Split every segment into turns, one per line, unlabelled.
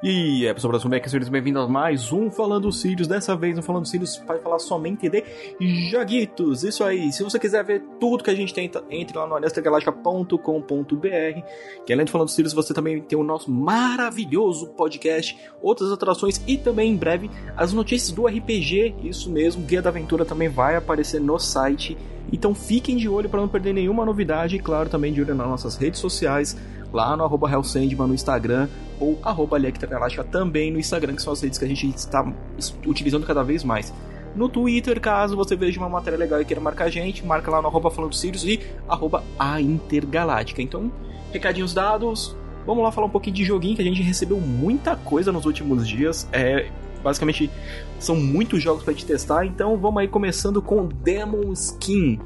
E é pessoal, como é que sejam bem-vindos a mais um Falando Sirius. Dessa vez, no Falando Sirius vai falar somente de joguitos. Isso aí, se você quiser ver tudo que a gente tem, entre lá no aliastragaláctica.com.br. Que além de Falando Sirius, você também tem o nosso maravilhoso podcast, outras atrações e também em breve as notícias do RPG. Isso mesmo, Guia da Aventura também vai aparecer no site. Então fiquem de olho para não perder nenhuma novidade e, claro, também de olho nas nossas redes sociais lá no arroba no Instagram ou arroba também no Instagram, que são as redes que a gente está utilizando cada vez mais. No Twitter, caso você veja uma matéria legal e queira marcar a gente, marca lá no arroba falando Sirius e arroba a Intergaláctica. Então, recadinhos dados, vamos lá falar um pouquinho de joguinho, que a gente recebeu muita coisa nos últimos dias. É, basicamente, são muitos jogos para gente testar, então vamos aí começando com Demon Skin.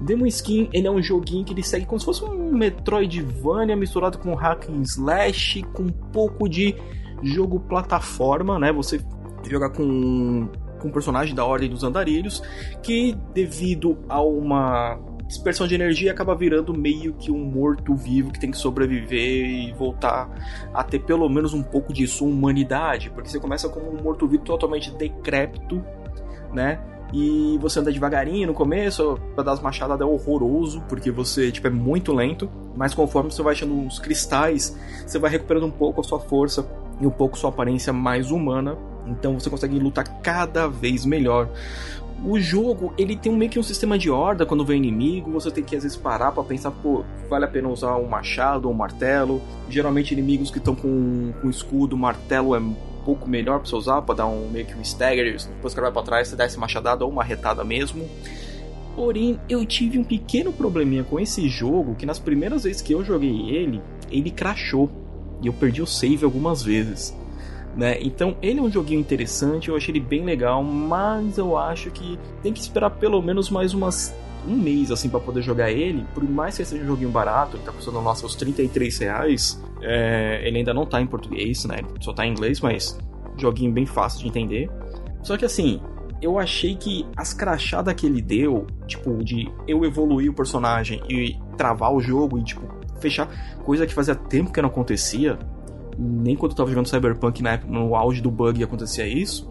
Demon Skin, ele é um joguinho que ele segue como se fosse um Metroidvania misturado com hack and slash, com um pouco de jogo plataforma, né? Você jogar com, com um personagem da Ordem dos Andarilhos, que devido a uma dispersão de energia acaba virando meio que um morto-vivo que tem que sobreviver e voltar a ter pelo menos um pouco de sua humanidade, porque você começa como um morto-vivo totalmente decrépito, né? E você anda devagarinho no começo, pra dar as machadas é horroroso, porque você, tipo, é muito lento. Mas conforme você vai achando uns cristais, você vai recuperando um pouco a sua força e um pouco sua aparência mais humana. Então você consegue lutar cada vez melhor. O jogo, ele tem meio que um sistema de horda quando vem inimigo, você tem que às vezes parar para pensar, pô, vale a pena usar um machado ou um martelo. Geralmente inimigos que estão com, com escudo, martelo é pouco melhor pra você usar, pra dar um meio que um stagger, depois que vai pra trás, você dá essa machadada ou uma retada mesmo. Porém, eu tive um pequeno probleminha com esse jogo, que nas primeiras vezes que eu joguei ele, ele crashou. E eu perdi o save algumas vezes. Né? Então, ele é um joguinho interessante, eu achei ele bem legal, mas eu acho que tem que esperar pelo menos mais umas um mês assim para poder jogar ele, por mais que seja um joguinho barato, ele tá custando nossa, os 33 reais, é, ele ainda não tá em português, né? Só tá em inglês, mas joguinho bem fácil de entender. Só que assim, eu achei que as crachadas que ele deu, tipo, de eu evoluir o personagem e travar o jogo e, tipo, fechar, coisa que fazia tempo que não acontecia, nem quando eu tava jogando Cyberpunk na época, no auge do bug acontecia isso.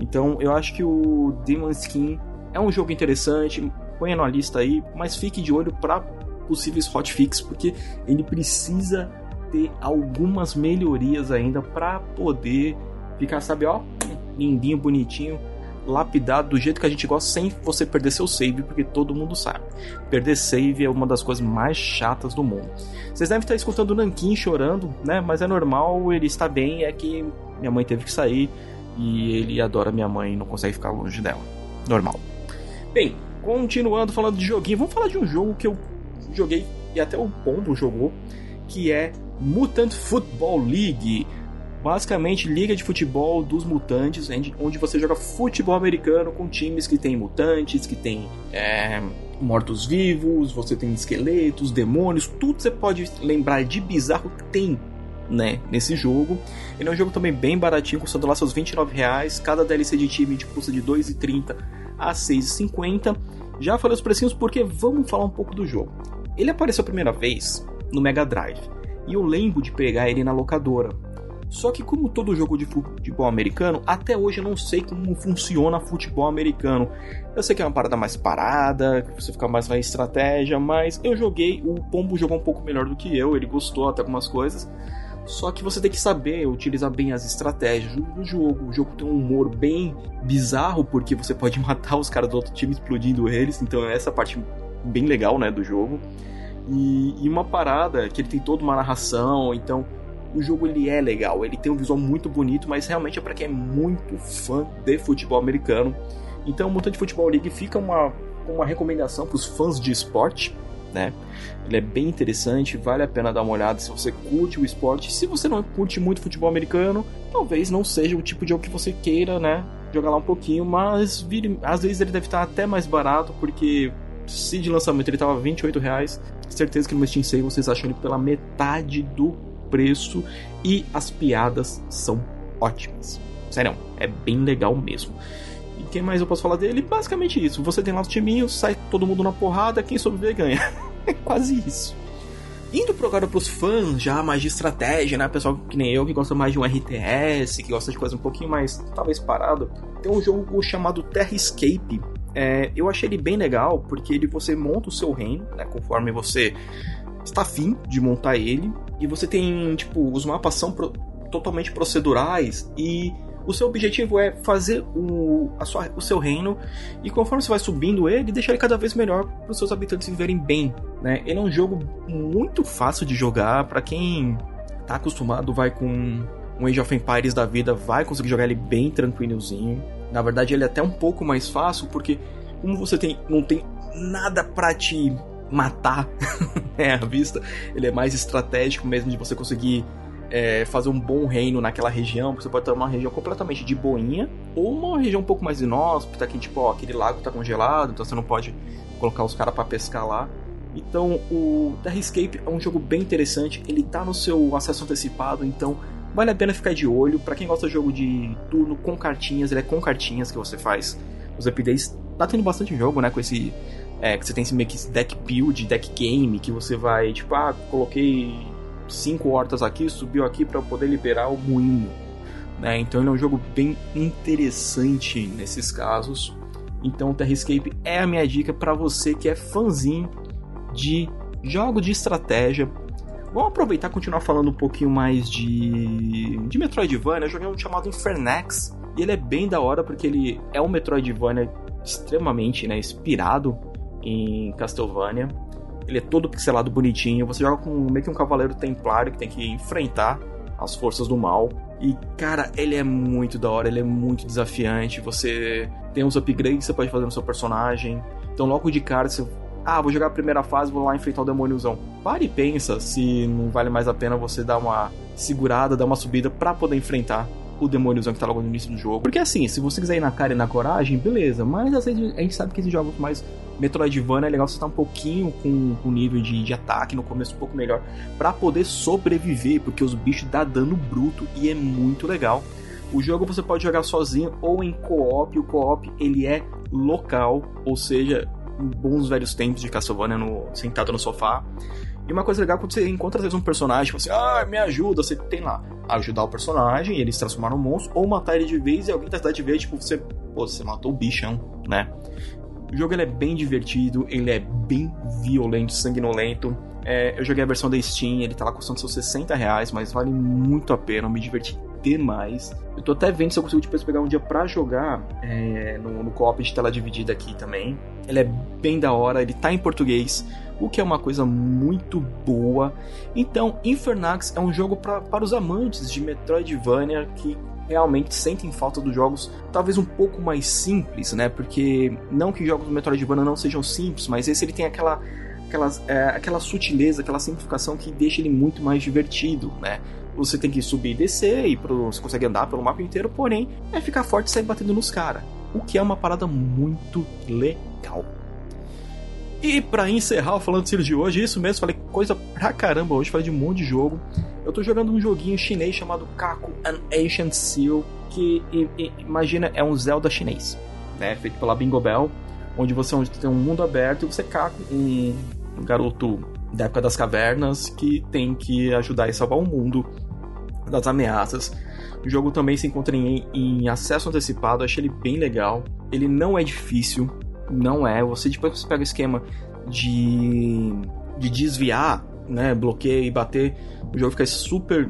Então eu acho que o Demon Skin é um jogo interessante, ponha na lista aí, mas fique de olho para possíveis hotfix, porque ele precisa ter algumas melhorias ainda para poder ficar, sabe, ó, lindinho, bonitinho, lapidado do jeito que a gente gosta, sem você perder seu save, porque todo mundo sabe. Perder save é uma das coisas mais chatas do mundo. Vocês devem estar escutando o Nankin chorando, né? Mas é normal, ele está bem, é que minha mãe teve que sair e ele adora minha mãe e não consegue ficar longe dela. Normal. Bem, continuando falando de joguinho, vamos falar de um jogo que eu joguei e até o Pombo jogou, que é Mutant Football League. Basicamente, liga de futebol dos mutantes, onde você joga futebol americano com times que tem mutantes, que tem é, mortos-vivos, você tem esqueletos, demônios, tudo você pode lembrar de bizarro tem né, nesse jogo. Ele é um jogo também bem baratinho, custando lá seus 29 reais. Cada DLC de time custa de 2,30 a 6,50. Já falei os precinhos porque vamos falar um pouco do jogo. Ele apareceu a primeira vez no Mega Drive e eu lembro de pegar ele na locadora. Só que como todo jogo de futebol americano, até hoje eu não sei como funciona futebol americano. Eu sei que é uma parada mais parada, você fica mais na estratégia, mas eu joguei, o Pombo jogou um pouco melhor do que eu, ele gostou até algumas coisas. Só que você tem que saber utilizar bem as estratégias do jogo. O jogo tem um humor bem bizarro, porque você pode matar os caras do outro time explodindo eles. Então é essa parte bem legal, né, do jogo. E, e uma parada que ele tem toda uma narração, então o jogo ele é legal, ele tem um visual muito bonito, mas realmente é para quem é muito fã de futebol americano. Então, o Mutant Football League fica uma, uma recomendação para os fãs de esporte, né? Ele é bem interessante, vale a pena dar uma olhada se você curte o esporte. Se você não curte muito futebol americano, talvez não seja o tipo de jogo que você queira, né? Jogar lá um pouquinho, mas vire, às vezes ele deve estar até mais barato, porque se de lançamento ele estava 28 reais, certeza que no Steam Sale vocês acham ele pela metade do preço e as piadas são ótimas. Sério, é bem legal mesmo. E quem mais eu posso falar dele? Basicamente isso. Você tem lá os timinhos, sai todo mundo na porrada, quem sobreviver ganha. é quase isso. Indo pro agora pros fãs já mais de estratégia, né? Pessoal que nem eu, que gosta mais de um RTS, que gosta de coisa um pouquinho mais, talvez, parado. Tem um jogo chamado Terra Escape. É, eu achei ele bem legal, porque ele você monta o seu reino, né? Conforme você está afim de montar ele. E você tem, tipo, os mapas são pro, totalmente procedurais e o seu objetivo é fazer o, a sua, o seu reino e conforme você vai subindo ele, deixar ele cada vez melhor para os seus habitantes viverem bem. Né? Ele é um jogo muito fácil de jogar para quem tá acostumado, vai com um Age of Empires da vida, vai conseguir jogar ele bem tranquilozinho. Na verdade, ele é até um pouco mais fácil porque como você tem, não tem nada para te matar né, à vista, ele é mais estratégico mesmo de você conseguir é, fazer um bom reino naquela região, você pode ter uma região completamente de boinha, ou uma região um pouco mais inóspita, que tipo, ó, aquele lago tá congelado, então você não pode colocar os caras para pescar lá. Então, o Terra Escape é um jogo bem interessante, ele tá no seu acesso antecipado, então vale a pena ficar de olho. Para quem gosta de jogo de turno com cartinhas, ele é com cartinhas que você faz os updates. Tá tendo bastante jogo, né, com esse é, que você tem esse meio que deck build, deck game, que você vai, tipo, ah, coloquei cinco hortas aqui, subiu aqui para poder liberar o moinho. Né? Então ele é um jogo bem interessante nesses casos. Então o Terrescape é a minha dica para você que é fãzinho de jogos de estratégia. Vamos aproveitar e continuar falando um pouquinho mais de, de Metroidvania. Eu joguei um chamado Infernax e ele é bem da hora porque ele é um Metroidvania extremamente né, inspirado em Castlevania. Ele é todo pixelado bonitinho. Você joga com meio que um cavaleiro templário que tem que enfrentar as forças do mal. E, cara, ele é muito da hora, ele é muito desafiante. Você tem uns upgrades que você pode fazer no seu personagem. Então, logo de cara, você. Ah, vou jogar a primeira fase, vou lá enfrentar o demôniozão. Pare e pensa se não vale mais a pena você dar uma segurada, dar uma subida para poder enfrentar o demôniozão que tá logo no início do jogo. Porque assim, se você quiser ir na cara e na coragem, beleza. Mas às vezes a gente sabe que esses jogos mais Metroidvania é legal você estar um pouquinho com o nível de, de ataque no começo um pouco melhor para poder sobreviver, porque os bichos dá dano bruto e é muito legal. O jogo você pode jogar sozinho ou em co-op. O co-op ele é local, ou seja, bons velhos tempos de Castlevania no, sentado no sofá. E uma coisa legal é quando você encontra às vezes um personagem, você, ah, me ajuda, você tem lá ajudar o personagem, ele se transformar num monstro, ou matar ele de vez e alguém da cidade ver, tipo, você, pô, você matou o bichão, né? O jogo ele é bem divertido, ele é bem violento, sanguinolento. É, eu joguei a versão da Steam, ele tá lá custando seus 60 reais, mas vale muito a pena, eu me diverti demais. Eu tô até vendo se eu consigo depois pegar um dia pra jogar é, no, no co-op de tela dividida aqui também. Ele é bem da hora, ele tá em português, o que é uma coisa muito boa. Então, Infernax é um jogo pra, para os amantes de Metroidvania que realmente sentem falta dos jogos talvez um pouco mais simples, né? Porque não que jogos do Metroidvania não sejam simples, mas esse ele tem aquela aquela, é, aquela sutileza, aquela simplificação que deixa ele muito mais divertido, né? Você tem que subir e descer e pro, você consegue andar pelo mapa inteiro, porém é ficar forte e sair batendo nos caras, o que é uma parada muito legal. E para encerrar falando de de hoje, isso mesmo, falei coisa pra caramba hoje, falei de um monte de jogo. Eu tô jogando um joguinho chinês chamado Kaku An Ancient Seal, que imagina é um Zelda chinês, né? Feito pela Bingo Bell, onde você tem um mundo aberto e você Kaku, um, um garoto da época das cavernas que tem que ajudar e salvar o mundo das ameaças. O jogo também se encontra em, em acesso antecipado, achei ele bem legal. Ele não é difícil, não é. Você depois você pega o esquema de, de desviar, né, bloqueio e bater, o jogo fica super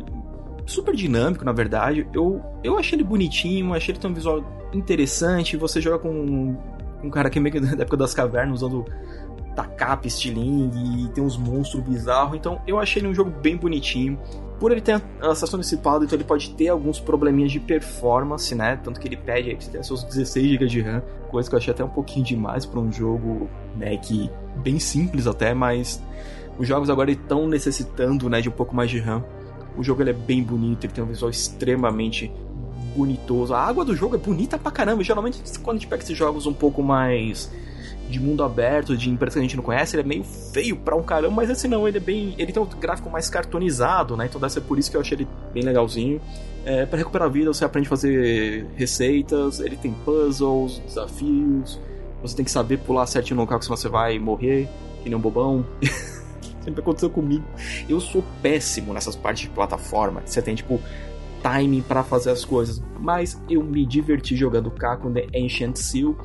super dinâmico, na verdade. Eu, eu achei ele bonitinho, achei ele tem um visual interessante. Você joga com um, um cara que é meio que da época das cavernas, usando tacap, estilingue, e tem uns monstros bizarros. Então eu achei ele um jogo bem bonitinho. Por ele ter acesso antecipado, então ele pode ter alguns probleminhas de performance, né? Tanto que ele pede aí que você tenha seus 16 GB de RAM, coisa que eu achei até um pouquinho demais para um jogo, né, que bem simples até, mas os jogos agora estão necessitando, né, de um pouco mais de RAM. O jogo ele é bem bonito, ele tem um visual extremamente bonitoso. A água do jogo é bonita pra caramba. Geralmente, quando a gente pega esses jogos um pouco mais de mundo aberto, de empresa que a gente não conhece, ele é meio feio pra um caramba, mas esse não, ele é bem. Ele tem um gráfico mais cartonizado, né? Então deve ser por isso que eu achei ele bem legalzinho. É, para recuperar a vida, você aprende a fazer receitas, ele tem puzzles, desafios, você tem que saber pular certinho no local que você vai morrer, que nem um bobão. Sempre aconteceu comigo. Eu sou péssimo nessas partes de plataforma. Você tem, tipo, timing para fazer as coisas. Mas eu me diverti jogando K The Ancient Seal.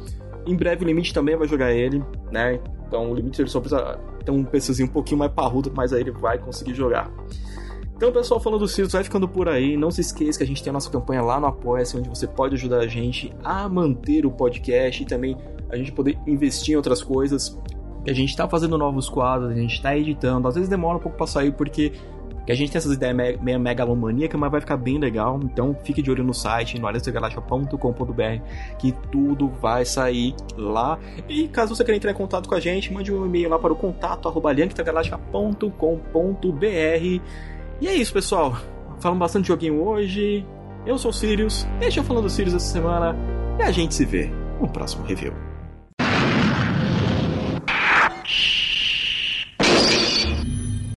Em breve o Limite também vai jogar ele, né? Então o Limite ele só precisa ter um PCzinho um pouquinho mais parrudo, mas aí ele vai conseguir jogar. Então, pessoal, falando do Sirius, vai ficando por aí. Não se esqueça que a gente tem a nossa campanha lá no Apoia-se, onde você pode ajudar a gente a manter o podcast e também a gente poder investir em outras coisas. A gente está fazendo novos quadros, a gente está editando. Às vezes demora um pouco para sair porque que a gente tem essas ideias meio megalomaníacas, mas vai ficar bem legal. Então fique de olho no site, no aliasdegalaxia.com.br, que tudo vai sair lá. E caso você queira entrar em contato com a gente, mande um e-mail lá para o contato E é isso, pessoal. Falamos bastante de joguinho hoje. Eu sou o Sirius, este é o Falando Sirius essa semana, e a gente se vê no próximo review.